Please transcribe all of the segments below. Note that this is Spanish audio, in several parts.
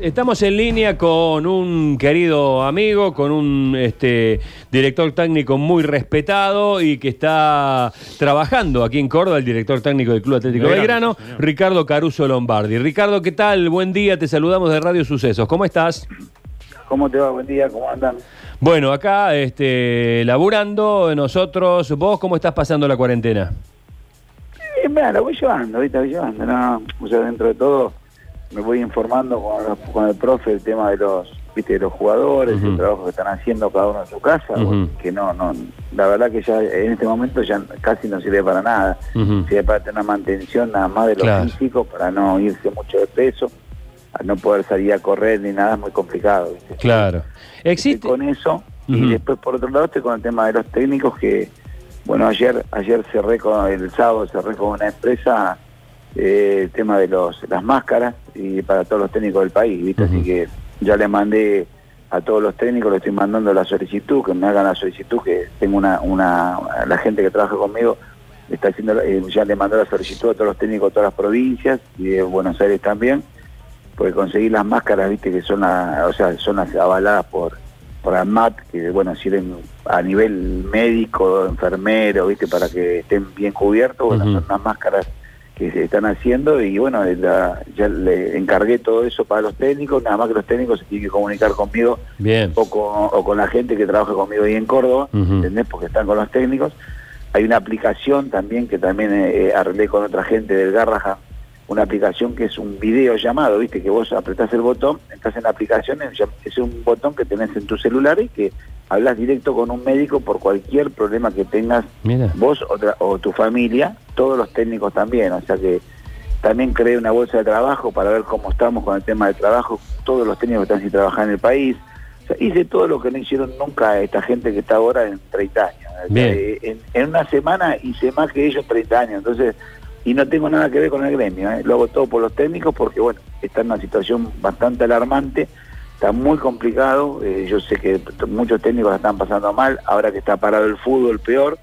Estamos en línea con un querido amigo, con un este, director técnico muy respetado y que está trabajando aquí en Córdoba, el director técnico del Club Atlético Belgrano, Ricardo Caruso Lombardi. Ricardo, ¿qué tal? Buen día, te saludamos de Radio Sucesos. ¿Cómo estás? ¿Cómo te va? Buen día, ¿cómo andan? Bueno, acá este, laburando nosotros. ¿Vos cómo estás pasando la cuarentena? Eh, mira, la voy llevando, ahorita voy llevando, ¿no? O sea, dentro de todo me voy informando con, con el profe el tema de los viste de los jugadores Ujú. el trabajo que están haciendo cada uno en su casa bueno, que no no la verdad que ya en este momento ya casi no sirve para nada Ujú. sirve para tener una mantención nada más de lo Claro. físico para no irse mucho de peso al no poder salir a correr ni nada es muy complicado ¿viste? Claro. Estoy ¿Existe? con eso y después por otro lado estoy con el tema de los técnicos que bueno ayer ayer cerré con el sábado cerré con una empresa eh, el tema de los las máscaras y para todos los técnicos del país viste así que ya le mandé a todos los técnicos le estoy mandando la solicitud que me hagan la solicitud que tengo una una la gente que trabaja conmigo está haciendo eh, ya le mandó la solicitud a todos los técnicos de todas las provincias y de Buenos Aires también porque conseguir las máscaras, viste, que son, la- o sea, son las avaladas por por ANMAT, que bueno, sirven a nivel médico, enfermero, viste, para que estén bien cubiertos, bueno, son unas máscaras que se están haciendo y bueno, la- ya le encargué todo eso para los técnicos, nada más que los técnicos se tienen que comunicar conmigo Bien. o con, o con la gente que trabaja conmigo ahí en Córdoba. ¿entendés? Porque están con los técnicos. Hay una aplicación también que también eh, arreglé con otra gente del Garraja, una aplicación que es un video llamado, ¿viste? Que vos apretás el botón, estás en la aplicación, es un botón que tenés en tu celular y que hablas directo con un médico por cualquier problema que tengas Mira. vos o, tu familia, todos los técnicos también, o sea que también creé una bolsa de trabajo para ver cómo estamos con el tema del trabajo, todos los técnicos que están sin trabajar en el país, o sea, hice todo lo que no hicieron nunca esta gente que está ahora en 30 años. En, en una semana hice más que ellos en 30 años, entonces, y no tengo nada que ver con el gremio, ¿eh? lo hago todo por los técnicos porque, bueno, está en una situación bastante alarmante, está muy complicado, eh, yo sé que muchos técnicos la están pasando mal, ahora que está parado el fútbol peor,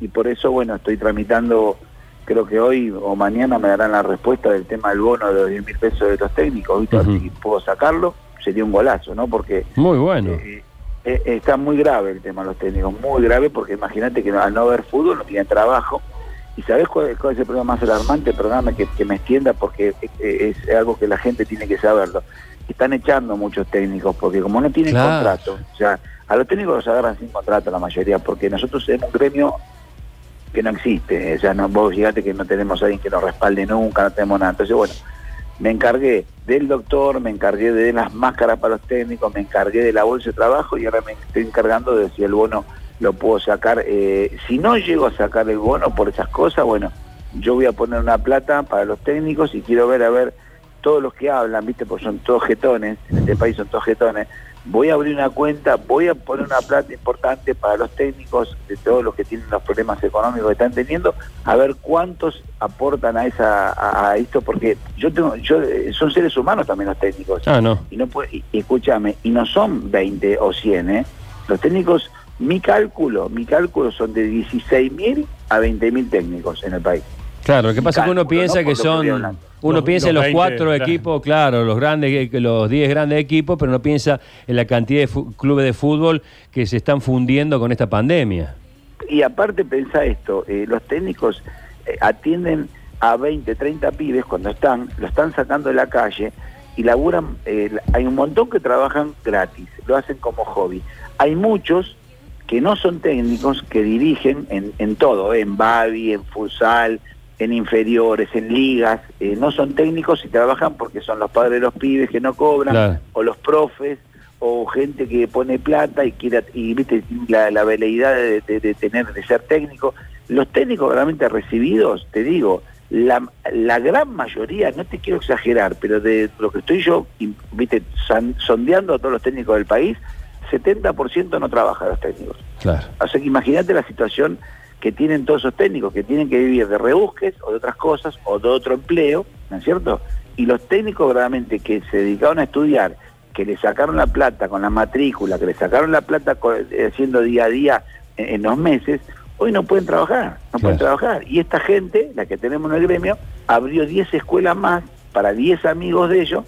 y por eso, bueno, estoy tramitando, creo que hoy o mañana me darán la respuesta del tema del bono de los 10 mil pesos de los técnicos, ¿viste? Si puedo sacarlo, sería un golazo, ¿no? Porque Muy bueno. eh, está muy grave el tema de los técnicos, muy grave, porque imagínate que al no haber fútbol no tienen trabajo. ¿Y sabes cuál, cuál es el problema más alarmante? Perdóname que, que me extienda porque eh, es algo que la gente tiene que saberlo. Están echando muchos técnicos porque como no tienen Claro. contrato, o sea, a los técnicos los agarran sin contrato la mayoría, porque nosotros tenemos un gremio que no existe, o sea, no, vos fíjate que no tenemos a alguien que nos respalde nunca, no tenemos nada. Entonces, bueno, me encargué del doctor, me encargué de las máscaras para los técnicos, me encargué de la bolsa de trabajo y ahora me estoy encargando de si el bono lo puedo sacar. Eh, si no llego a sacar el bono por esas cosas, bueno, yo voy a poner una plata para los técnicos y quiero ver a ver todos los que hablan, viste, porque son todos jetones, en este país son todos jetones. Voy a abrir una cuenta, voy a poner una plata importante para los técnicos de todos los que tienen los problemas económicos que están teniendo, a ver cuántos aportan a esa a, a esto, porque yo tengo, yo eh, son seres humanos también los técnicos Ah, no. y no puede, y escúchame, y no son 20 o 100, ¿eh? Los técnicos, mi cálculo, mi cálculo son de 16 mil a 20 mil técnicos en el país. Claro, lo que pasa es que uno piensa ¿no? que son. Uno Los- piensa en los los 20, cuatro claro. equipos, claro, los grandes, los 10 grandes equipos, pero no piensa en la cantidad de clubes de fútbol que se están fundiendo con esta pandemia. Y aparte pensa esto, eh, los técnicos eh, atienden a 20, 30 pibes cuando están, lo están sacando de la calle y laburan, eh, hay un montón que trabajan gratis, lo hacen como hobby. Hay muchos que no son técnicos, que dirigen en, en todo, en Babi, en futsal, en inferiores, en ligas, eh, no son técnicos y trabajan porque son los padres de los pibes que no cobran, Claro. o los profes, o gente que pone plata y quiere, y viste la, la veleidad de, de- de tener, de ser técnico. Los técnicos realmente recibidos, te digo, la, la gran mayoría, no te quiero exagerar, pero de lo que estoy yo, viste, sondeando a todos los técnicos del país, 70% no trabaja los técnicos. Claro. O sea que imagínate la situación que tienen todos esos técnicos, que tienen que vivir de rebusques o de otras cosas o de otro empleo, ¿no es cierto? Y los técnicos realmente que se dedicaron a estudiar, que le sacaron la plata con la matrícula, que le sacaron la plata eh, haciendo día a día en, en los meses, hoy no pueden trabajar, no pueden trabajar. Y esta gente, la que tenemos en el gremio, abrió 10 escuelas más para 10 amigos de ellos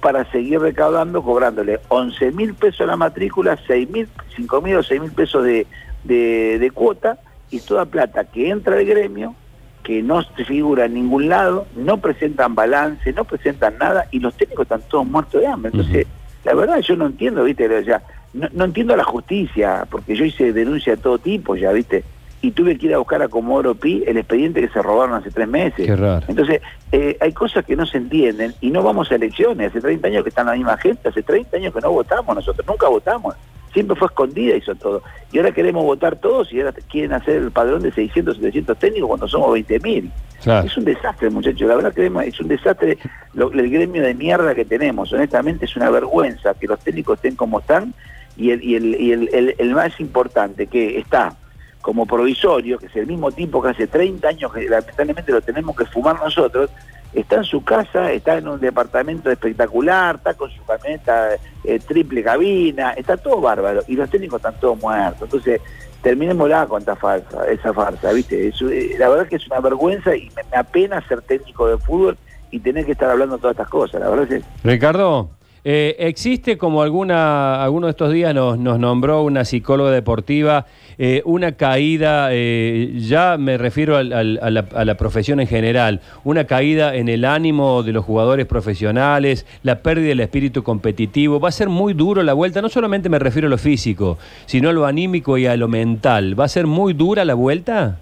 para seguir recaudando, cobrándole 11 mil pesos la matrícula, 6 mil, 5 mil o 6 mil pesos de, de, de cuota y toda plata que entra al gremio, que no se figura en ningún lado, no presentan balance, no presentan nada y los técnicos están todos muertos de hambre. Entonces, la verdad yo no entiendo, ¿viste? O sea, no, no entiendo la justicia, porque yo hice denuncia de todo tipo ya, ¿viste? Y tuve que ir a buscar a Comodoro Pi el expediente que se robaron hace tres meses. Qué raro. Entonces, eh, hay cosas que no se entienden y no vamos a elecciones. Hace 30 años que están la misma gente, hace 30 años que no votamos nosotros, nunca votamos. Siempre fue escondida hizo todo. Y ahora queremos votar todos y ahora quieren hacer el padrón de 600, 700 técnicos cuando somos 20.000. Claro. Es un desastre, muchachos. La verdad que es un desastre lo- el gremio de mierda que tenemos. Honestamente es una vergüenza que los técnicos estén como están y el, y el, y el, el- el más importante que está como provisorio, que es el mismo tipo que hace 30 años que lamentablemente lo tenemos que fumar nosotros, está en su casa, está en un departamento espectacular, está con su camioneta eh, triple cabina, está todo bárbaro, y los técnicos están todos muertos. Entonces, terminémosla con esta farsa, esa farsa, ¿viste? Es, eh, la verdad que es una vergüenza y me, me apena ser técnico de fútbol y tener que estar hablando todas estas cosas, la verdad es. Ricardo, eh, ¿existe como alguna, alguno de estos días nos, nos nombró una psicóloga deportiva, eh, una caída, eh, ya me refiero a, la, a profesión en general, una caída en el ánimo de los jugadores profesionales, la pérdida del espíritu competitivo? ¿Va a ser muy duro la vuelta? No solamente me refiero a lo físico, sino a lo anímico y a lo mental. ¿Va a ser muy dura la vuelta?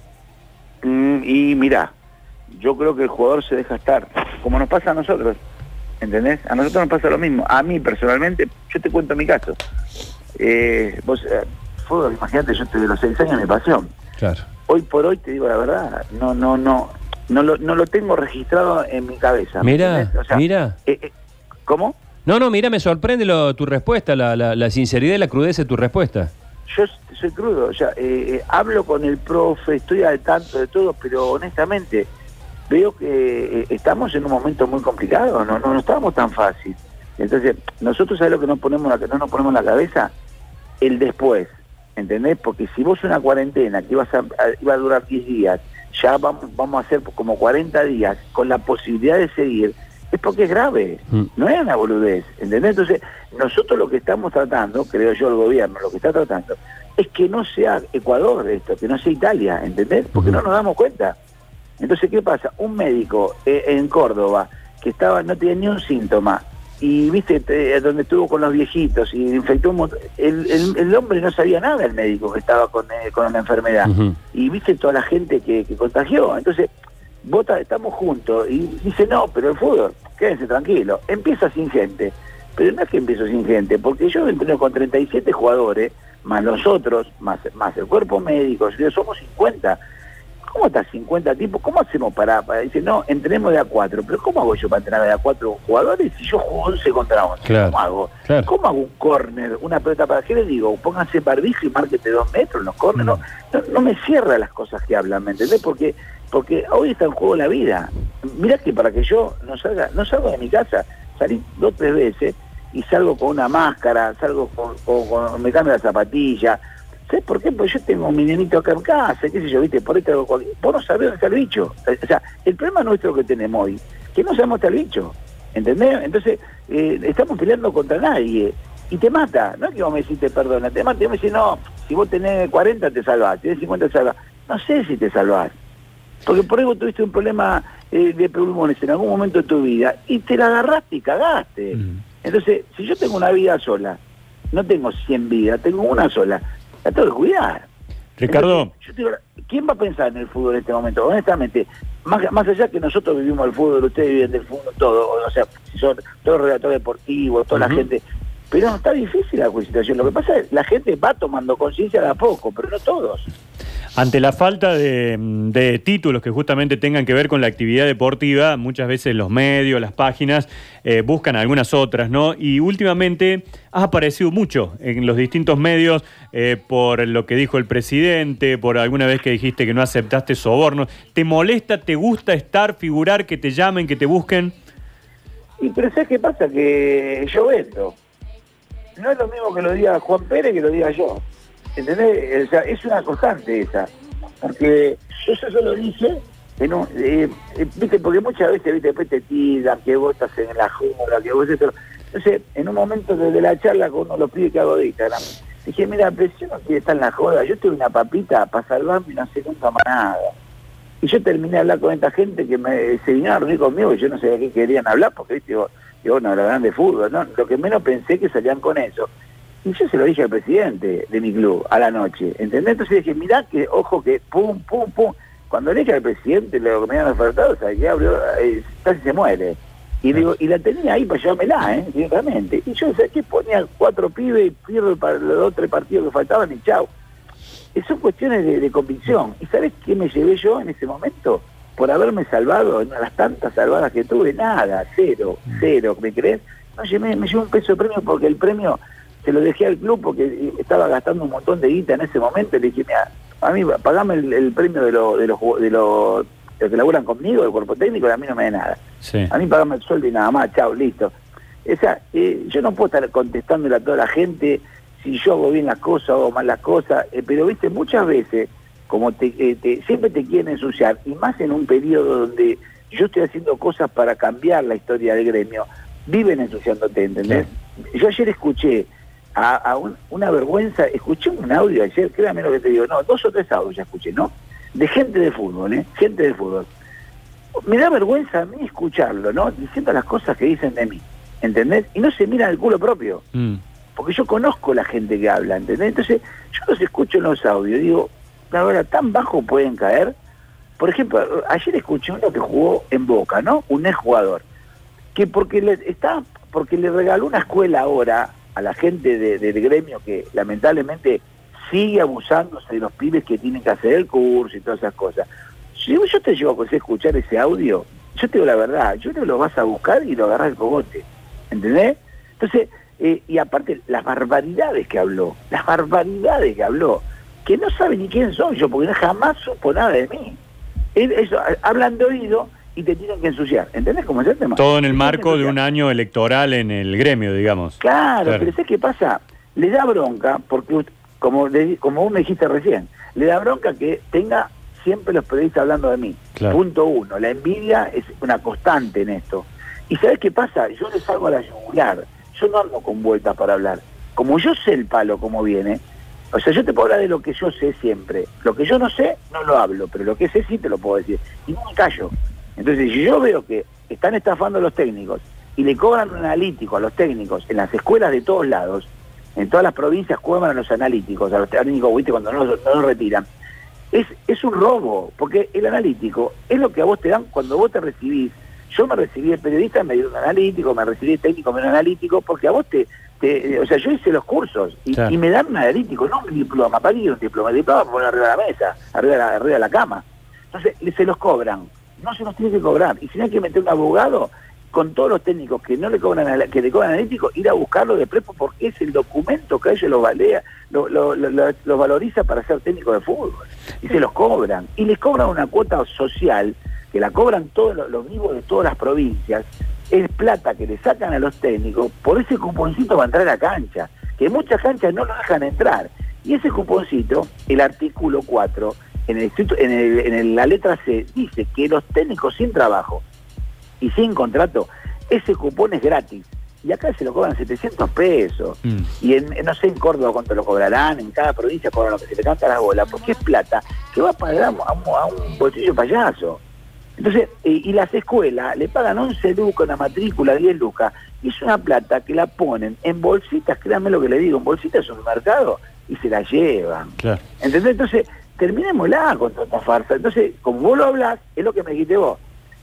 Mm, y mirá, yo creo que el jugador se deja estar, como nos pasa a nosotros, ¿entendés? A nosotros nos pasa lo mismo. A mí personalmente, yo te cuento mi caso. Eh, vos, eh, fútbol, imagínate, yo estoy de los seis años mi pasión. Claro. Hoy por hoy, te digo la verdad, no, no, no, no lo, no lo tengo registrado en mi cabeza. ¿me Mira? O sea, mira. eh, eh, ¿Cómo? No, no, mira, me sorprende lo- tu respuesta, la, la- la sinceridad y la crudeza de tu respuesta. Yo soy crudo, o sea, eh, hablo con el profe, estoy al tanto de todo, pero honestamente veo que eh, estamos en un momento muy complicado, no, no, no estamos tan fácil. Entonces, nosotros sabemos lo que nos ponemos no nos ponemos en la cabeza, el después, ¿entendés? Porque si vos una cuarentena que ibas a, a- iba a durar 10 días, ya vamos, vamos a hacer como 40 días, con la posibilidad de seguir, es porque es grave, Mm. no es una boludez, ¿entendés? Entonces, nosotros lo que estamos tratando, creo yo el gobierno, lo que está tratando, es que no sea Ecuador esto, que no sea Italia, ¿entendés? Porque no nos damos cuenta. Entonces, ¿qué pasa? Un médico eh, en Córdoba que estaba no tenía ni un síntoma y viste te- donde estuvo con los viejitos y infectó un montón, el, el- el hombre no sabía nada, el médico que estaba con, eh, con la enfermedad y viste toda la gente que, que contagió. Entonces, vota, estamos juntos y dice, no, pero el fútbol, quédense tranquilo, empieza sin gente. Pero no es que empiezo sin gente, porque yo entreno con 37 jugadores, más los otros, más, más el cuerpo médico, yo- somos 50. ¿Cómo estás 50 tipos? ¿Cómo hacemos para, para Dice, no, entrenemos de a 4. Pero ¿cómo hago yo para entrenar de a 4 jugadores si yo juego 11 contra 11? Claro, ¿Cómo hago? claro. ¿Cómo hago un córner, una pelota para qué le digo? Pónganse barbijo y márquete dos metros en los córneres. No, no, no me cierra las cosas que hablan, ¿me entendés? Porque porque hoy está en juego la vida. Mirá que para que yo no salga, no salgo de mi casa, salí dos tres veces y salgo con una máscara, salgo con, con- con- me cambio la zapatilla. ¿Sabes por qué? Porque yo tengo mi nenito acá en casa, qué sé yo, viste, por ahí traigo cualquier- Vos no sabés dónde está el bicho. O sea, el problema nuestro que tenemos hoy, que no sabemos dónde está el bicho. ¿Entendés? Entonces, eh, estamos peleando contra nadie. Y te mata. No es que vos me decís te perdona, te mata. Y vos me decís, no, si vos tenés 40 te salvás, tenés 50 te salvás. No sé si te salvás. Porque por ahí vos tuviste un problema eh, de pulmones en algún momento de tu vida y te la agarraste y cagaste. Entonces, si yo tengo una vida sola, no tengo 100 vidas, tengo una sola, la tengo que cuidar. Ricardo, Entonces, yo te digo, ¿quién va a pensar en el fútbol en este momento? Honestamente, más, más allá que nosotros vivimos el fútbol, ustedes viven del fútbol, todo, o sea, si son todos los redactores deportivos, toda la gente, pero no está difícil la situación. Lo que pasa es que la gente va tomando conciencia de a poco, pero no todos. Ante la falta de, títulos que justamente tengan que ver con la actividad deportiva, muchas veces los medios, las páginas, eh, buscan algunas otras, ¿no? Y últimamente has aparecido mucho en los distintos medios eh, por lo que dijo el presidente, por alguna vez que dijiste que no aceptaste sobornos. ¿Te molesta, te gusta estar, figurar, que te llamen, que te busquen? Y pero ¿sabes qué pasa? Que yo vendo. No es lo mismo que lo diga Juan Pérez que lo diga yo. ¿Entendés? O sea, es una constante esa. Porque yo eso lo dije en un, eh, eh, viste, porque muchas veces, viste, después te tiran, que vos estás en la joda, que vos estás... Entonces, en un momento desde la charla con uno de los pibes que hago de Instagram, dije, mira, pero yo no quiero estar en la joda, yo tuve una papita para salvarme y no sé nunca más nada. Y yo terminé de hablar con esta gente que me, se vinieron a conmigo y yo no sabía qué querían hablar, porque viste, yo, yo no hablaban de fútbol, ¿no? Lo que menos pensé que salían con eso. Y yo se lo dije al presidente de mi club a la noche, ¿entendés? Entonces dije, mirá que, ojo que, pum, pum, pum. Cuando le dije al presidente lo que me habían ofertado, o sea, abrió, casi se muere. Y digo, y la tenía ahí para llevármela, ¿eh? Directamente. Y yo, sé que Ponía cuatro pibes y pierdo para los dos, tres partidos que faltaban y chao. Eh, son cuestiones de, convicción. ¿Y sabes qué me llevé yo en ese momento? Por haberme salvado en las tantas salvadas que tuve, nada, cero, cero, ¿me crees? No, me, me llevé un peso de premio porque el premio se lo dejé al club porque estaba gastando un montón de guita en ese momento y le dije, mira, a mí pagame el, premio de, lo, de, los, de, los, que laburan conmigo, el cuerpo técnico, y a mí no me da nada. A mí pagame el sueldo y nada más, chao, listo. Esa, eh, yo no puedo estar contestándole a toda la gente si yo hago bien las cosas o mal las cosas, eh, pero viste, muchas veces, como eh, te, siempre te quieren ensuciar, y más en un periodo donde yo estoy haciendo cosas para cambiar la historia del gremio, viven ensuciándote, ¿entendés? Yo ayer escuché a, una vergüenza, escuché un audio ayer, créame lo que te digo, no, dos o tres audios ya escuché, ¿no? De gente de fútbol, ¿eh? Gente de fútbol. Me da vergüenza a mí escucharlo, ¿no? Diciendo las cosas que dicen de mí, ¿entendés? Y no se miran el culo propio. Mm. Porque yo conozco la gente que habla, ¿entendés? Entonces, yo los escucho en los audios, digo, la verdad, tan bajo pueden caer. Por ejemplo, ayer escuché uno que jugó en Boca, ¿no? Un ex jugador. Que porque le, está, porque le regaló una escuela ahora a la gente del gremio que lamentablemente sigue abusándose de los pibes que tienen que hacer el curso y todas esas cosas. Si yo te llevo a escuchar ese audio, yo te digo la verdad, yo no lo vas a buscar y lo agarras el cogote, ¿entendés? Entonces, eh, y aparte, las barbaridades que habló, las barbaridades que habló, que no sabe ni quién soy yo, porque jamás supo nada de mí. Eso, hablan de oído y te tienen que ensuciar. ¿Entendés cómo es el tema? Todo en el marco de un año electoral en el gremio, digamos. Claro, pero ¿sabes qué pasa? Le da bronca, porque como, como vos me dijiste recién, le da bronca que tenga siempre los periodistas hablando de mí. Punto uno. La envidia es una constante en esto. ¿Y sabes qué pasa? Yo le salgo a la yugular. Yo no ando con vueltas para hablar. Como yo sé el palo como viene, o sea, yo te puedo hablar de lo que yo sé siempre. Lo que yo no sé, no lo hablo, pero lo que sé sí te lo puedo decir. Y no me callo. Entonces, si yo veo que están estafando a los técnicos y le cobran un analítico a los técnicos en las escuelas de todos lados, en todas las provincias cobran a los analíticos, a los técnicos, ¿viste? cuando no, los retiran, es, es un robo, porque el analítico es lo que a vos te dan cuando vos te recibís. Yo me recibí de periodista, me dio un analítico, me recibí de técnico, me dio un analítico, porque a vos te, o sea, yo hice los cursos y, me dan un analítico, no un diploma, para un diploma, el diploma por poner arriba de la mesa, arriba arriba de la cama. Entonces, se los cobran no se los tiene que cobrar. Y si no hay que meter un abogado con todos los técnicos que no le cobran que le cobran analítico, ir a buscarlo de prepo porque es el documento que a ellos los valea, lo, valoriza para ser técnico de fútbol. Y se los cobran. Y les cobran una cuota social, que la cobran todos los, vivos de todas las provincias, es plata que le sacan a los técnicos por ese cuponcito para entrar a cancha, que muchas canchas no lo dejan entrar. Y ese cuponcito, el artículo 4, en, el, en, en la letra C dice que los técnicos sin trabajo y sin contrato, ese cupón es gratis. Y acá se lo cobran 700 pesos. Mm. Y en, no sé en Córdoba cuánto lo cobrarán, en cada provincia cobran lo que se le canta la bola, porque es plata que va a pagar a, un, bolsillo payaso. Entonces, y las escuelas le pagan 11 lucas una matrícula, 10 lucas, y es una plata que la ponen en bolsitas, créanme lo que le digo, en bolsitas de mercado y se la llevan. Claro. ¿Entendés? Entonces, terminémosla con toda esta farsa. Entonces, como vos lo hablas, es lo que me dijiste vos.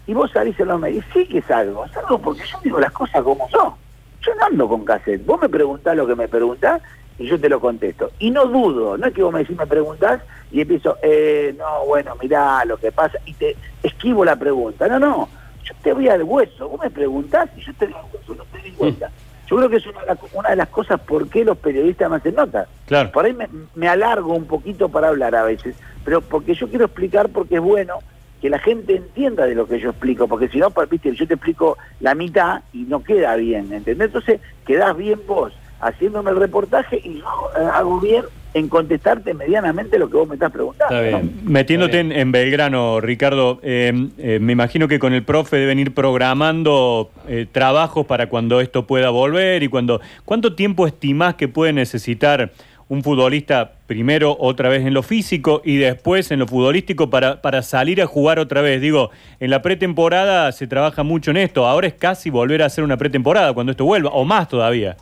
Y vos salís en los medios, sí que es algo, es algo porque yo digo las cosas como son. Yo no ando con cassette. Vos me preguntás lo que me preguntás y yo te lo contesto. Y no dudo, no es que vos me decís, me preguntás y empiezo, eh, no, bueno, mirá lo que pasa y te esquivo la pregunta. No, no, yo te voy al hueso. Vos me preguntás y yo te digo hueso, no te di cuenta. Yo creo que es una, de las cosas por qué los periodistas me hacen nota. Claro. Por ahí me, alargo un poquito para hablar a veces, pero porque yo quiero explicar porque es bueno que la gente entienda de lo que yo explico, porque si no, viste, yo te explico la mitad y no queda bien, ¿entendés? Entonces, quedás bien vos. Haciéndome el reportaje y yo eh, hago bien en contestarte medianamente lo que vos me estás preguntando. Está ¿no? bien. Metiéndote en, en Belgrano, Ricardo, eh, eh, me imagino que con el profe deben ir programando eh, trabajos para cuando esto pueda volver y cuando... ¿Cuánto tiempo estimás que puede necesitar un futbolista primero otra vez en lo físico y después en lo futbolístico para, para salir a jugar otra vez? Digo, en la pretemporada se trabaja mucho en esto, ahora es casi volver a hacer una pretemporada cuando esto vuelva, o más todavía.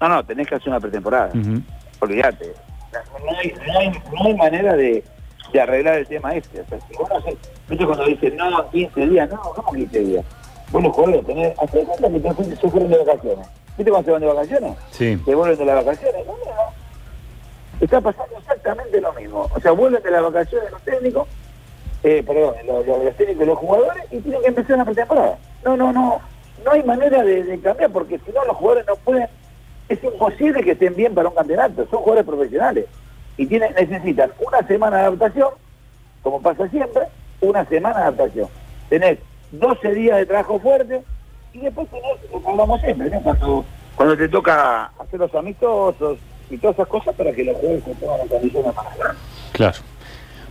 No, no, tenés que hacer una pretemporada. Ujú. Olvídate. No hay, no hay, no hay manera de, de arreglar el tema este. O sea, si vos no haces- ¿viste cuando dicen, no, 15 días? No, ¿cómo 15 días? Vos los jugadores tenés, hasta cuenta que te fuiste- se fueron de vacaciones. ¿Viste cuando se van de vacaciones? Sí. Se vuelven de las vacaciones. No, no. Está pasando exactamente lo mismo. O sea, vuelven de las vacaciones los técnicos, eh, perdón, los, los- los técnicos y los jugadores, y tienen que empezar una pretemporada. No, no, no. No hay manera de, de cambiar, porque si no los jugadores no pueden es imposible que estén bien para un campeonato, son jugadores profesionales y tienen, necesitan una semana de adaptación, como pasa siempre, una semana de adaptación. Tenés 12 días de trabajo fuerte y después tenés que hablamos siempre, ¿no? cuando, te toca hacer los amistosos y todas esas cosas para que los jugadores se pongan en condiciones para jugar. Claro.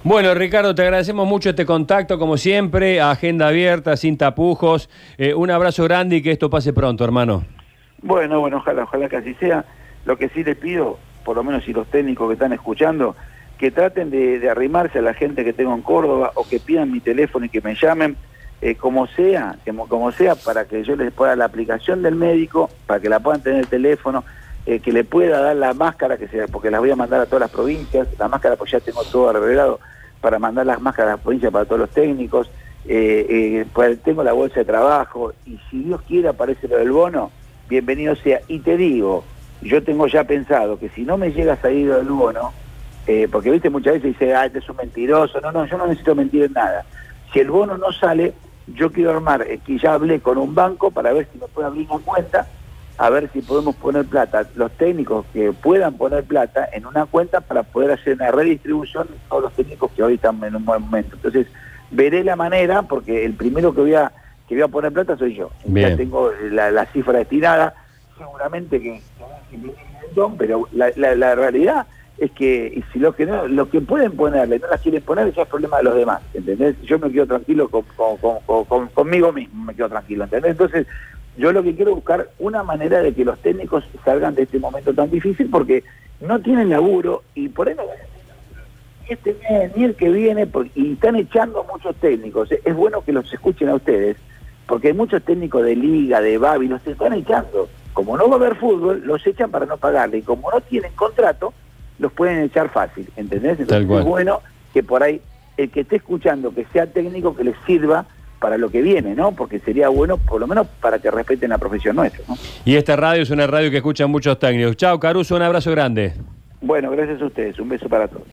Bueno, Ricardo, te agradecemos mucho este contacto, como siempre, agenda abierta, sin tapujos. Eh, un abrazo grande y que esto pase pronto, hermano. Bueno, bueno, ojalá, ojalá que así sea. Lo que sí les pido, por lo menos si los técnicos que están escuchando, que traten de, arrimarse a la gente que tengo en Córdoba o que pidan mi teléfono y que me llamen, eh, como sea, como, sea, para que yo les pueda la aplicación del médico, para que la puedan tener el teléfono, eh, que le pueda dar la máscara, que sea, porque las voy a mandar a todas las provincias, la máscara pues ya tengo todo arreglado para mandar las máscaras a las provincias para todos los técnicos, eh, pues tengo la bolsa de trabajo y si Dios quiere aparece lo del bono, bienvenido sea. Y te digo, yo tengo ya pensado que si no me llega lo del bono, eh, porque viste muchas veces dice, ah, este es un mentiroso, no, no, yo no necesito mentir en nada. Si el bono no sale, yo quiero armar, eh, que ya hablé con un banco para ver si me puede abrir una cuenta, a ver si podemos poner plata, los técnicos que puedan poner plata en una cuenta para poder hacer una redistribución de todos los técnicos que hoy están en un buen momento. Entonces, veré la manera, porque el primero que voy a, que voy a poner plata soy yo. Bien. Ya tengo la, la cifra destinada, seguramente que pero la, la, la realidad es que si los que no, los que pueden ponerle no las quieren poner, ya es problema de los demás, ¿entendés? Yo me quedo tranquilo con, con- con- con- con- conmigo mismo, me quedo tranquilo, ¿entendés? Entonces, yo lo que quiero es buscar una manera de que los técnicos salgan de este momento tan difícil porque no tienen laburo y por ahí no este mes, ni el que viene, porque- y están echando muchos técnicos. Es bueno que los escuchen a ustedes, porque hay muchos técnicos de liga, de Babi, los están echando. Como no va a haber fútbol, los echan para no pagarle, y como no tienen contrato, los pueden echar fácil, ¿entendés? Entonces es bueno que por ahí el que esté escuchando, que sea técnico, que les sirva para lo que viene, ¿no? Porque sería bueno, por lo menos, para que respeten la profesión nuestra, ¿no? Y esta radio es una radio que escuchan muchos técnicos. Chao, Caruso, un abrazo grande. Bueno, gracias a ustedes. Un beso para todos.